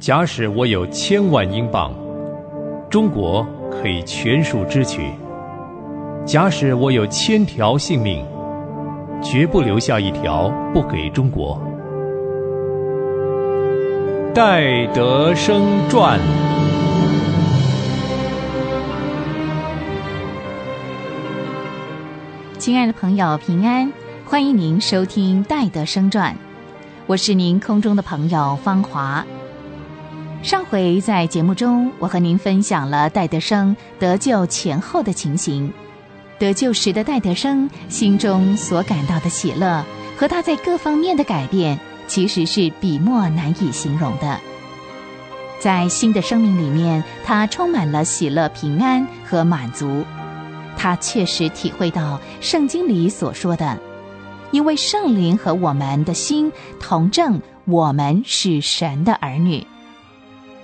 假使我有千万英镑，中国可以全数支取；假使我有千条性命，绝不留下一条不给中国。戴德生传。亲爱的朋友，平安！欢迎您收听《戴德生传》，我是您空中的朋友芳华。上回在节目中，我和您分享了戴德生得救前后的情形。得救时的戴德生心中所感到的喜乐，和他在各方面的改变，其实是笔墨难以形容的。在新的生命里面，他充满了喜乐、平安和满足。他确实体会到圣经里所说的，因为圣灵和我们的心同证，我们是神的儿女。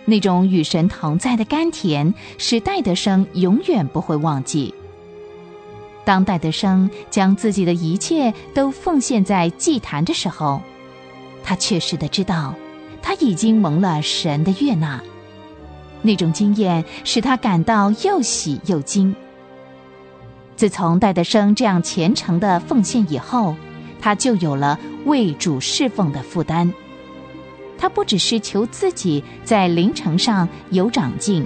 那种与神同在的甘甜，使戴德生永远不会忘记。当戴德生将自己的一切都奉献在祭坛的时候，他确实的知道，他已经蒙了神的悦纳。那种经验使他感到又喜又惊。自从戴德生这样虔诚的奉献以后，他就有了为主侍奉的负担。他不只是求自己在灵程上有长进，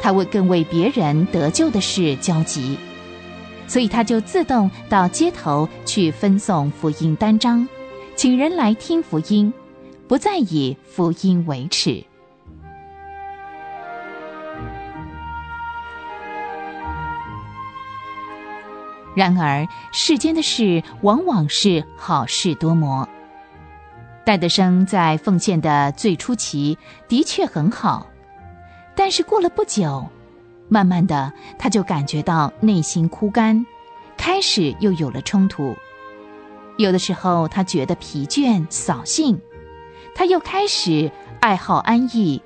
他为更为别人得救的事焦急，所以他就自动到街头去分送福音单张，请人来听福音，不再以福音为耻。然而，世间的事往往是好事多磨。戴德生在奉献的最初期的确很好，但是过了不久，慢慢的他就感觉到内心枯干，开始又有了冲突。有的时候他觉得疲倦扫兴，他又开始爱好安逸，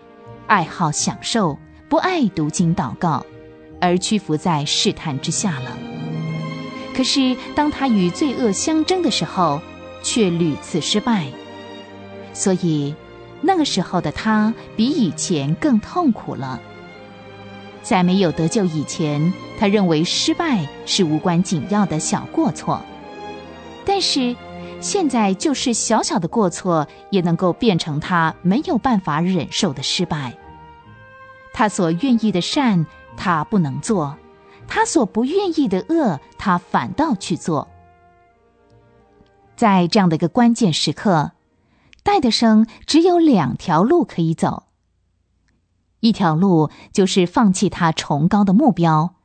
爱好享受，不爱读经祷告，而屈服在试探之下了。可是，当他与罪恶相争的时候，却屡次失败。所以，那个时候的他比以前更痛苦了。在没有得救以前，他认为失败是无关紧要的小过错。但是，现在就是小小的过错，也能够变成他没有办法忍受的失败。他所愿意的善，他不能做。他所不愿意的恶，他反倒去做。在这样的一个关键时刻，戴德生只有两条路可以走。一条路就是放弃他崇高的目标，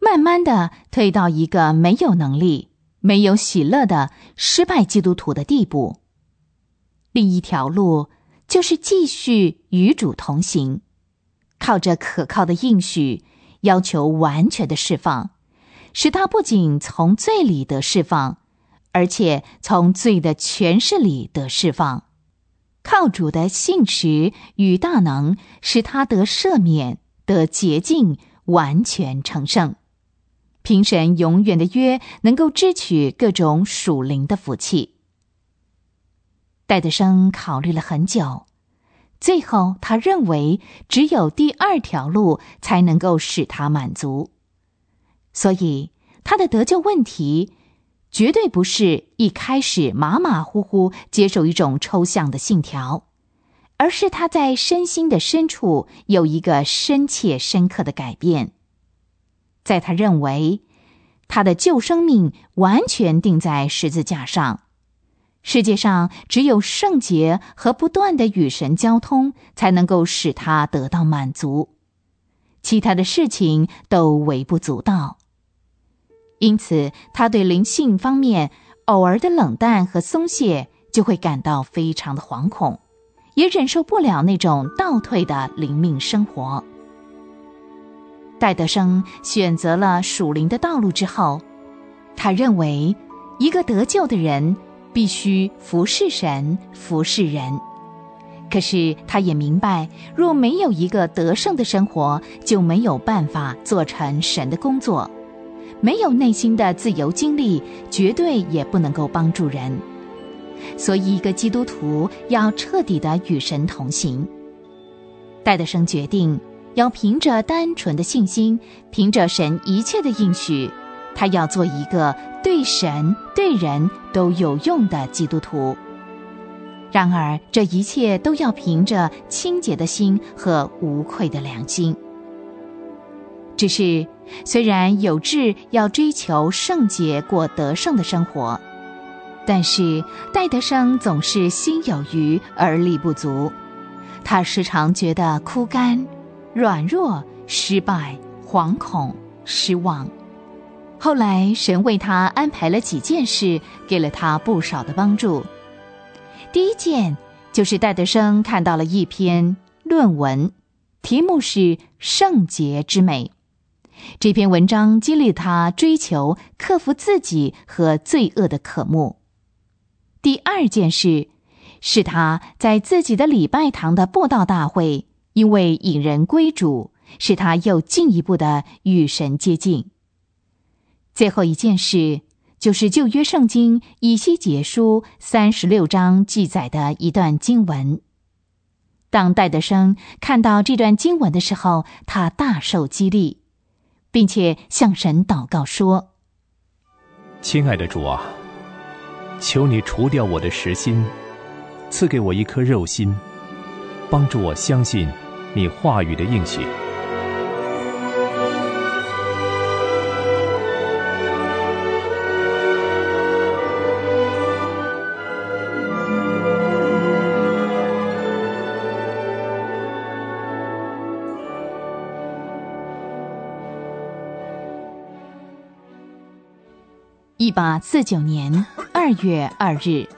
慢慢的退到一个没有能力、没有喜乐的失败基督徒的地步；另一条路就是继续与主同行，靠着可靠的应许。要求完全的释放，使他不仅从罪里得释放，而且从罪的权势里得释放。靠主的信实与大能，使他得赦免、得洁净、完全成圣。凭神永远的约，能够支取各种属灵的福气。戴德生考虑了很久。最后，他认为只有第二条路才能够使他满足，所以他的得救问题绝对不是一开始马马虎虎接受一种抽象的信条，而是他在身心的深处有一个深切深刻的改变，在他认为他的旧生命完全定在十字架上。世界上只有圣洁和不断的与神交通，才能够使他得到满足，其他的事情都微不足道。因此，他对灵性方面偶尔的冷淡和松懈，就会感到非常的惶恐，也忍受不了那种倒退的灵命生活。戴德生选择了属灵的道路之后，他认为一个得救的人。必须服侍神，服侍人。可是他也明白，若没有一个得胜的生活，就没有办法做成神的工作。没有内心的自由经历，绝对也不能够帮助人。所以，一个基督徒要彻底的与神同行。戴德生决定要凭着单纯的信心，凭着神一切的应许，他要做一个对神对人都有用的基督徒。然而，这一切都要凭着清洁的心和无愧的良心。只是，虽然有志要追求圣洁、过得胜的生活，但是戴德生总是心有余而力不足。他时常觉得枯干、软弱、失败、惶恐、失望。后来，神为他安排了几件事，给了他不少的帮助。第一件就是戴德生看到了一篇论文，题目是《圣洁之美》。这篇文章激励他追求克服自己和罪恶的渴慕。第二件事是他在自己的礼拜堂的布道大会，因为引人归主，使他又进一步的与神接近。最后一件事就是旧约圣经以西结书三十六章记载的一段经文。当戴德生看到这段经文的时候，他大受激励。并且向神祷告说：“亲爱的主啊，求你除掉我的实心，赐给我一颗肉心，帮助我相信你话语的应许。”八四九年二月二日，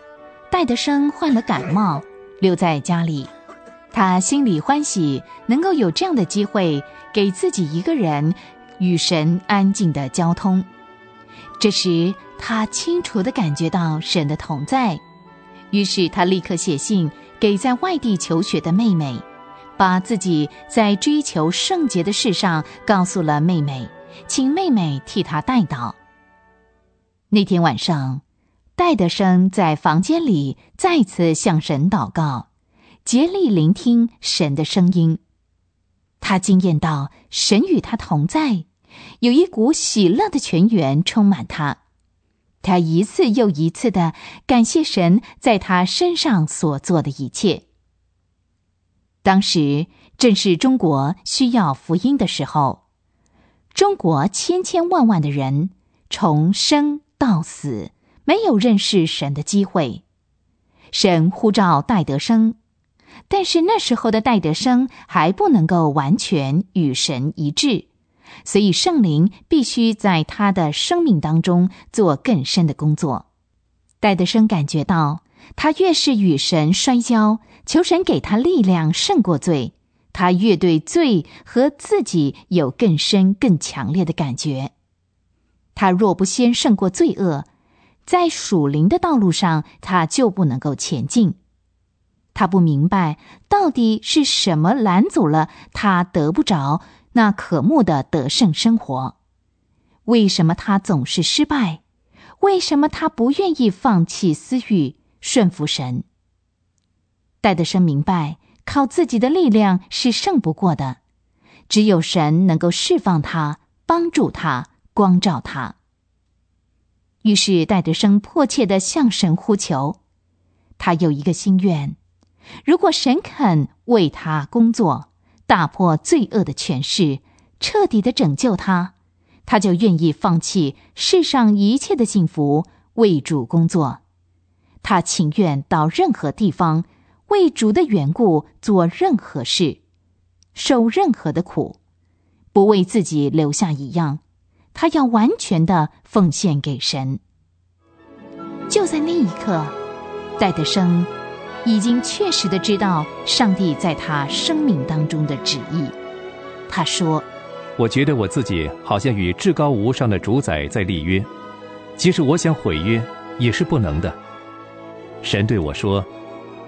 戴德生患了感冒，留在家里。他心里欢喜，能够有这样的机会给自己一个人与神安静的交通。这时，他清楚地感觉到神的同在，于是他立刻写信给在外地求学的妹妹，把自己在追求圣洁的事上告诉了妹妹，请妹妹替他带祷。那天晚上，戴德生在房间里再次向神祷告，竭力聆听神的声音。他惊艳到神与他同在，有一股喜乐的泉源充满他。他一次又一次的感谢神在他身上所做的一切。当时正是中国需要福音的时候，中国千千万万的人从生。到死没有认识神的机会，神呼召戴德生，但是那时候的戴德生还不能够完全与神一致，所以圣灵必须在他的生命当中做更深的工作。戴德生感觉到，他越是与神摔跤，求神给他力量胜过罪，他越对罪和自己有更深、更强烈的感觉。他若不先胜过罪恶，在属灵的道路上，他就不能够前进。他不明白到底是什么拦阻了他得不着那可慕的得胜生活。为什么他总是失败？为什么他不愿意放弃私欲，顺服神？戴德生明白，靠自己的力量是胜不过的，只有神能够释放他，帮助他。光照他。于是戴德生迫切的向神呼求，他有一个心愿：如果神肯为他工作，打破罪恶的权势，彻底的拯救他，他就愿意放弃世上一切的幸福，为主工作。他情愿到任何地方，为主的缘故做任何事，受任何的苦，不为自己留下一样。他要完全的奉献给神。就在那一刻，戴德生已经确实的知道上帝在他生命当中的旨意。他说：“我觉得我自己好像与至高无上的主宰在立约，即使我想毁约，也是不能的。”神对我说：“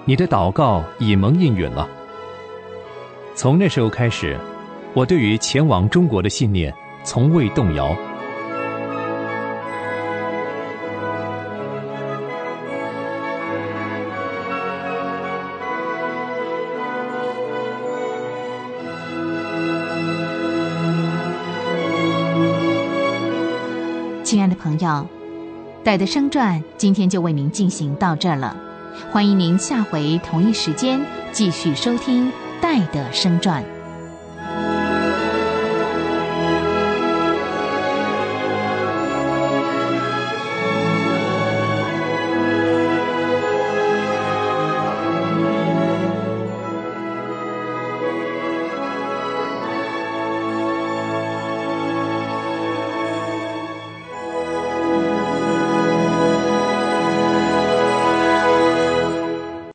你的祷告已蒙应允了。”从那时候开始，我对于前往中国的信念。从未动摇。亲爱的朋友戴德生传今天就为您进行到这了。欢迎您下回同一时间继续收听戴德生传。